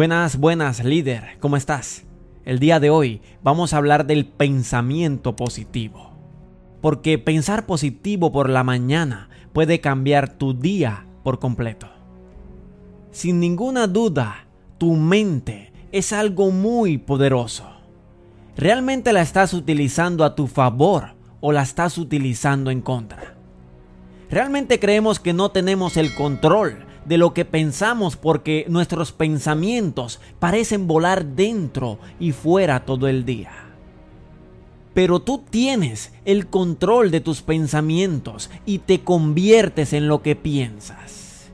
Buenas, buenas, líder, ¿cómo estás? El día de hoy vamos a hablar del pensamiento positivo. Porque pensar positivo por la mañana puede cambiar tu día por completo. Sin ninguna duda, tu mente es algo muy poderoso. ¿Realmente la estás utilizando a tu favor o la estás utilizando en contra? Realmente creemos que no tenemos el control de lo que pensamos porque nuestros pensamientos parecen volar dentro y fuera todo el día. Pero tú tienes el control de tus pensamientos y te conviertes en lo que piensas.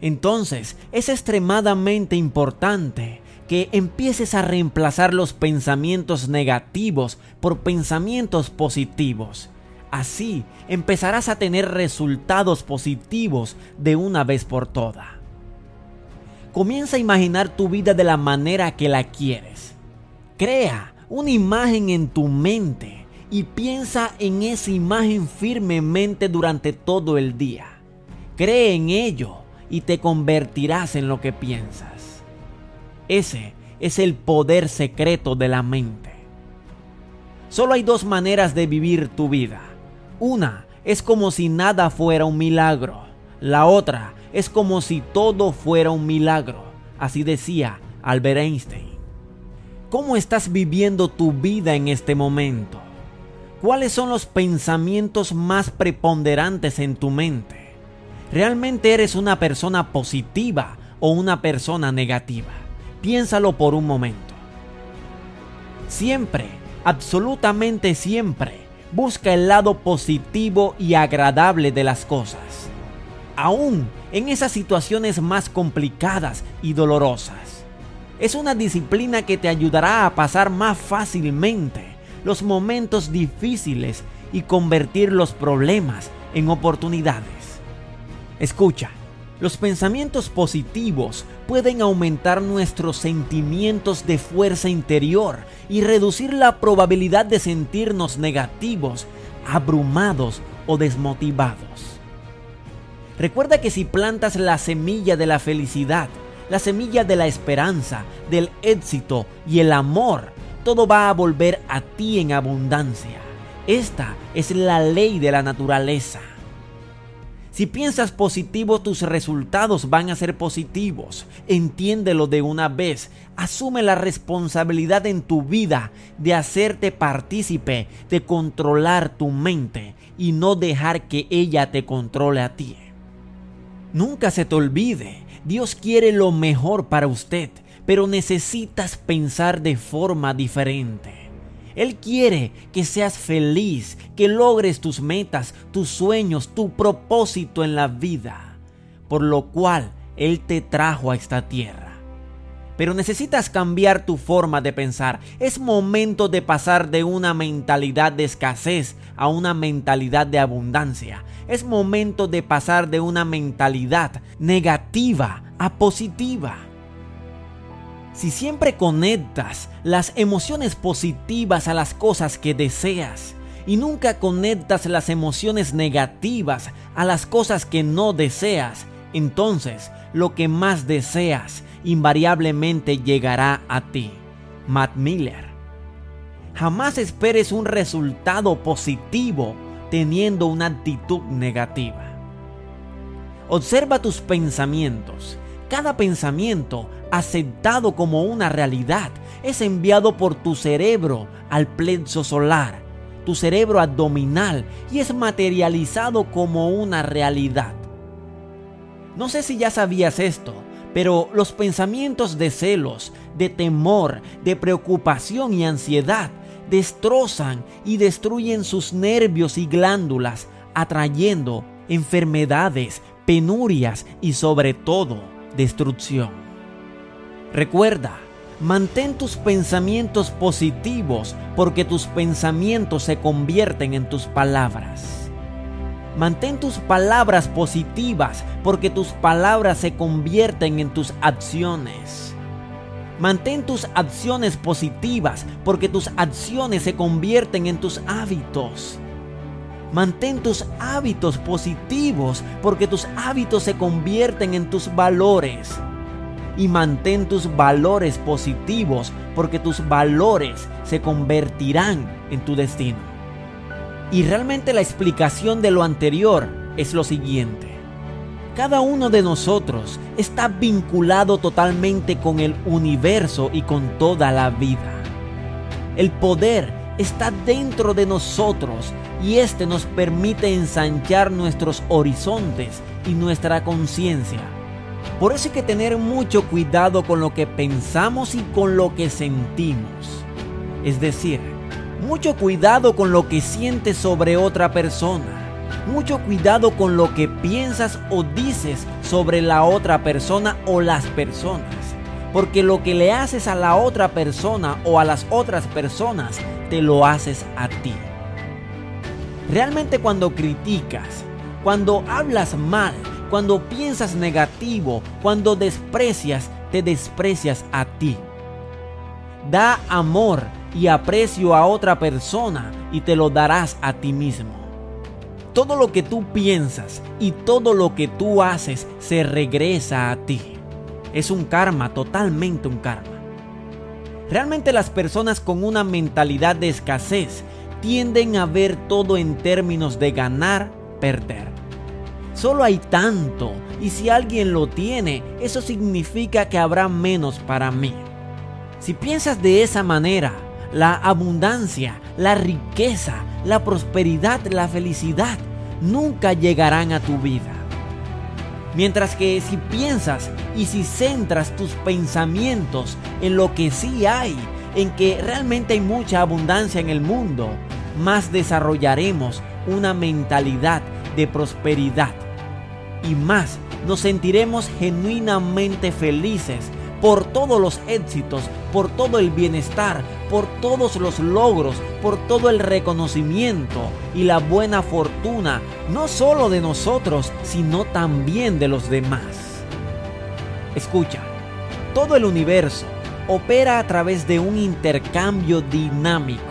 Entonces es extremadamente importante que empieces a reemplazar los pensamientos negativos por pensamientos positivos Así empezarás a tener resultados positivos de una vez por todas. Comienza a imaginar tu vida de la manera que la quieres. Crea una imagen en tu mente y piensa en esa imagen firmemente durante todo el día. Cree en ello y te convertirás en lo que piensas. Ese es el poder secreto de la mente. Solo hay dos maneras de vivir tu vida una es como si nada fuera un milagro. La otra es como si todo fuera un milagro. Así decía Albert Einstein. ¿Cómo estás viviendo tu vida en este momento? ¿Cuáles son los pensamientos más preponderantes en tu mente? ¿Realmente eres una persona positiva o una persona negativa? Piénsalo por un momento. Siempre, absolutamente siempre, busca el lado positivo y agradable de las cosas. Aún en esas situaciones más complicadas y dolorosas. Es una disciplina que te ayudará a pasar más fácilmente los momentos difíciles y convertir los problemas en oportunidades. Escucha, los pensamientos positivos pueden aumentar nuestros sentimientos de fuerza interior y reducir la probabilidad de sentirnos negativos, abrumados o desmotivados. Recuerda que si plantas la semilla de la felicidad, la semilla de la esperanza, del éxito y el amor, todo va a volver a ti en abundancia. Esta es la ley de la naturaleza. Si piensas positivo, tus resultados van a ser positivos. Entiéndelo de una vez. Asume la responsabilidad en tu vida de hacerte partícipe, de controlar tu mente y no dejar que ella te controle a ti. Nunca se te olvide, Dios quiere lo mejor para usted, pero necesitas pensar de forma diferente. Él quiere que seas feliz, que logres tus metas, tus sueños, tu propósito en la vida, por lo cual Él te trajo a esta tierra. Pero necesitas cambiar tu forma de pensar. Es momento de pasar de una mentalidad de escasez a una mentalidad de abundancia. Es momento de pasar de una mentalidad negativa a positiva. Si siempre conectas las emociones positivas a las cosas que deseas y nunca conectas las emociones negativas a las cosas que no deseas, entonces lo que más deseas invariablemente llegará a ti. Matt Miller. Jamás esperes un resultado positivo teniendo una actitud negativa. Observa tus pensamientos. Cada pensamiento aceptado como una realidad, es enviado por tu cerebro al plexo solar, tu cerebro abdominal, y es materializado como una realidad. No sé si ya sabías esto, pero los pensamientos de celos, de temor, de preocupación y ansiedad destrozan y destruyen sus nervios y glándulas, atrayendo enfermedades, penurias y sobre todo destrucción. Recuerda, mantén tus pensamientos positivos porque tus pensamientos se convierten en tus palabras. Mantén tus palabras positivas porque tus palabras se convierten en tus acciones. Mantén tus acciones positivas porque tus acciones se convierten en tus hábitos. Mantén tus hábitos positivos porque tus hábitos se convierten en tus valores. Y mantén tus valores positivos porque tus valores se convertirán en tu destino. Y realmente la explicación de lo anterior es lo siguiente. Cada uno de nosotros está vinculado totalmente con el universo y con toda la vida. El poder está dentro de nosotros y este nos permite ensanchar nuestros horizontes y nuestra conciencia. Por eso hay que tener mucho cuidado con lo que pensamos y con lo que sentimos. Es decir, mucho cuidado con lo que sientes sobre otra persona. Mucho cuidado con lo que piensas o dices sobre la otra persona o las personas. Porque lo que le haces a la otra persona o a las otras personas, te lo haces a ti. Realmente cuando criticas, cuando hablas mal, cuando piensas negativo, cuando desprecias, te desprecias a ti. Da amor y aprecio a otra persona y te lo darás a ti mismo. Todo lo que tú piensas y todo lo que tú haces se regresa a ti. Es un karma, totalmente un karma. Realmente las personas con una mentalidad de escasez tienden a ver todo en términos de ganar, perder. Solo hay tanto y si alguien lo tiene, eso significa que habrá menos para mí. Si piensas de esa manera, la abundancia, la riqueza, la prosperidad, la felicidad nunca llegarán a tu vida. Mientras que si piensas y si centras tus pensamientos en lo que sí hay, en que realmente hay mucha abundancia en el mundo, más desarrollaremos una mentalidad de prosperidad y más nos sentiremos genuinamente felices por todos los éxitos, por todo el bienestar, por todos los logros, por todo el reconocimiento y la buena fortuna, no solo de nosotros, sino también de los demás. Escucha, todo el universo opera a través de un intercambio dinámico.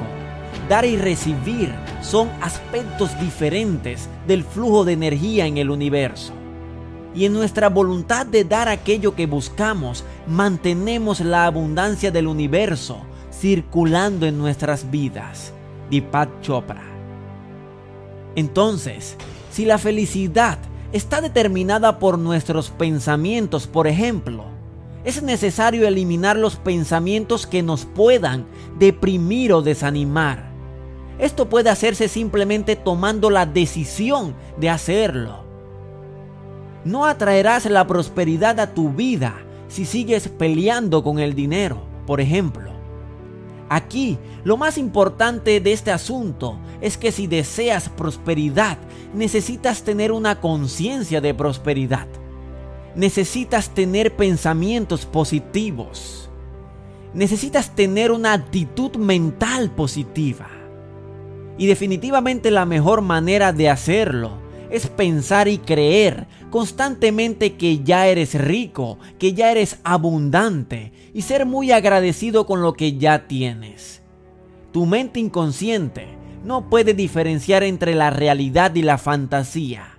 Dar y recibir son aspectos diferentes del flujo de energía en el universo y en nuestra voluntad de dar aquello que buscamos, mantenemos la abundancia del universo circulando en nuestras vidas. Deepak Chopra. Entonces, si la felicidad está determinada por nuestros pensamientos, por ejemplo, es necesario eliminar los pensamientos que nos puedan deprimir o desanimar. Esto puede hacerse simplemente tomando la decisión de hacerlo. No atraerás la prosperidad a tu vida si sigues peleando con el dinero, por ejemplo. Aquí, lo más importante de este asunto es que si deseas prosperidad, necesitas tener una conciencia de prosperidad. Necesitas tener pensamientos positivos. Necesitas tener una actitud mental positiva. Y definitivamente la mejor manera de hacerlo es pensar y creer constantemente que ya eres rico, que ya eres abundante y ser muy agradecido con lo que ya tienes. Tu mente inconsciente no puede diferenciar entre la realidad y la fantasía.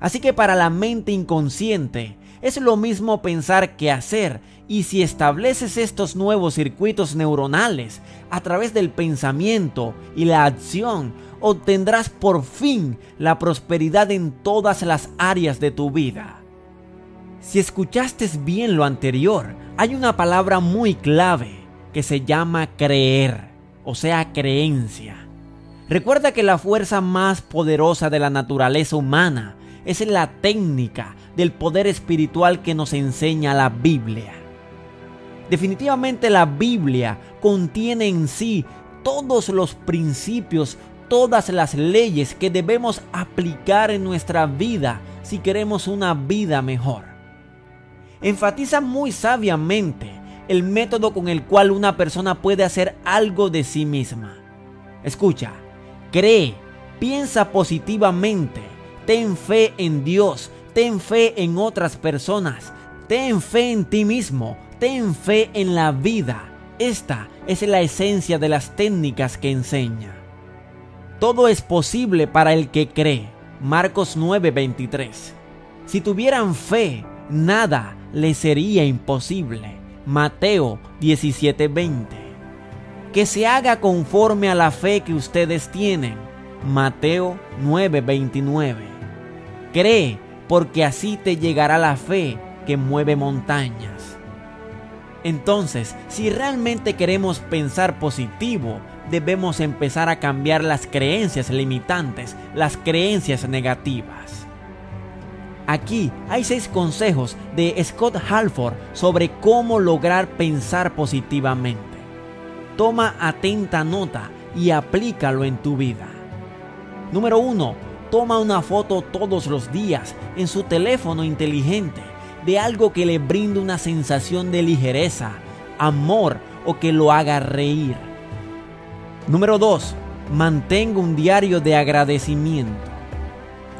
Así que para la mente inconsciente es lo mismo pensar que hacer y si estableces estos nuevos circuitos neuronales a través del pensamiento y la acción, obtendrás por fin la prosperidad en todas las áreas de tu vida. Si escuchaste bien lo anterior, hay una palabra muy clave que se llama creer, o sea, creencia. Recuerda que la fuerza más poderosa de la naturaleza humana es la técnica del poder espiritual que nos enseña la Biblia. Definitivamente la Biblia contiene en sí todos los principios todas las leyes que debemos aplicar en nuestra vida si queremos una vida mejor. Enfatiza muy sabiamente el método con el cual una persona puede hacer algo de sí misma. Escucha, cree, piensa positivamente, ten fe en Dios, ten fe en otras personas, ten fe en ti mismo, ten fe en la vida. Esta es la esencia de las técnicas que enseña. Todo es posible para el que cree. Marcos 9:23. Si tuvieran fe, nada le sería imposible. Mateo 17:20. Que se haga conforme a la fe que ustedes tienen. Mateo 9:29. Cree porque así te llegará la fe que mueve montañas. Entonces, si realmente queremos pensar positivo, debemos empezar a cambiar las creencias limitantes, las creencias negativas. Aquí hay seis consejos de Scott Halford sobre cómo lograr pensar positivamente. Toma atenta nota y aplícalo en tu vida. Número 1. Toma una foto todos los días en su teléfono inteligente de algo que le brinde una sensación de ligereza, amor o que lo haga reír. Número 2. Mantenga un diario de agradecimiento.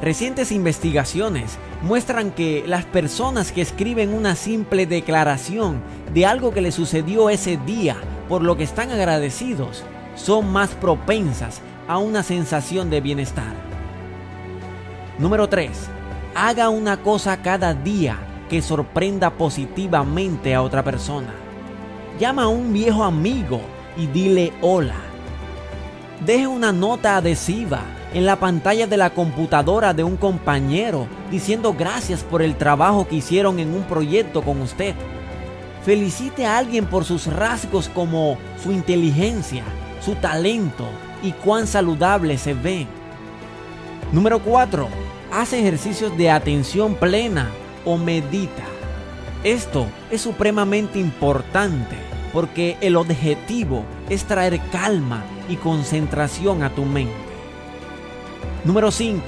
Recientes investigaciones muestran que las personas que escriben una simple declaración de algo que les sucedió ese día por lo que están agradecidos son más propensas a una sensación de bienestar. Número 3. Haga una cosa cada día que sorprenda positivamente a otra persona. Llama a un viejo amigo y dile hola. Deje una nota adhesiva en la pantalla de la computadora de un compañero diciendo gracias por el trabajo que hicieron en un proyecto con usted. Felicite a alguien por sus rasgos como su inteligencia, su talento y cuán saludable se ve. Número 4. Hace ejercicios de atención plena o medita. Esto es supremamente importante porque el objetivo es traer calma y concentración a tu mente. Número 5.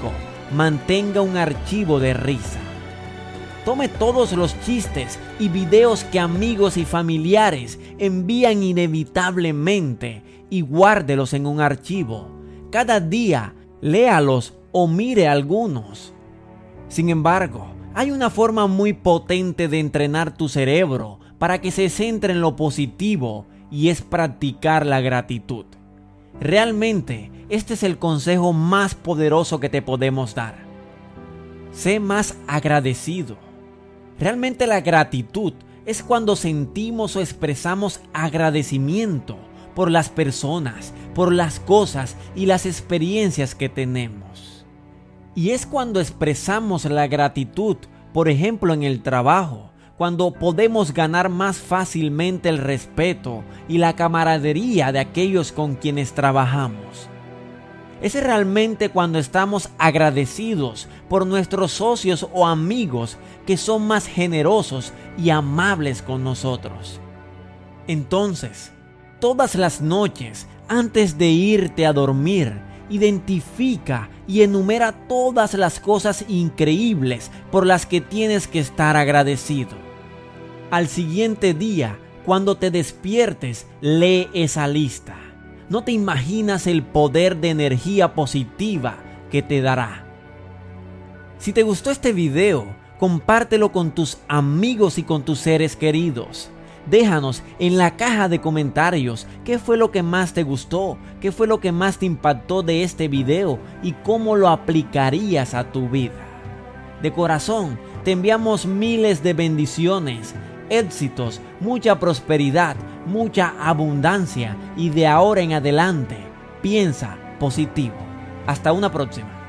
Mantenga un archivo de risa. Tome todos los chistes y videos que amigos y familiares envían inevitablemente y guárdelos en un archivo. Cada día léalos o mire algunos. Sin embargo, hay una forma muy potente de entrenar tu cerebro para que se centre en lo positivo y es practicar la gratitud. Realmente, este es el consejo más poderoso que te podemos dar. Sé más agradecido. Realmente la gratitud es cuando sentimos o expresamos agradecimiento por las personas, por las cosas y las experiencias que tenemos. Y es cuando expresamos la gratitud, por ejemplo en el trabajo, cuando podemos ganar más fácilmente el respeto y la camaradería de aquellos con quienes trabajamos. Es realmente cuando estamos agradecidos por nuestros socios o amigos que son más generosos y amables con nosotros. Entonces, todas las noches, antes de irte a dormir, identifica y enumera todas las cosas increíbles por las que tienes que estar agradecido. Al siguiente día, cuando te despiertes, lee esa lista. No te imaginas el poder de energía positiva que te dará. Si te gustó este video, compártelo con tus amigos y con tus seres queridos. Déjanos en la caja de comentarios qué fue lo que más te gustó, qué fue lo que más te impactó de este video y cómo lo aplicarías a tu vida. De corazón, te enviamos miles de bendiciones, éxitos, mucha prosperidad, mucha abundancia y de ahora en adelante, piensa positivo. Hasta una próxima.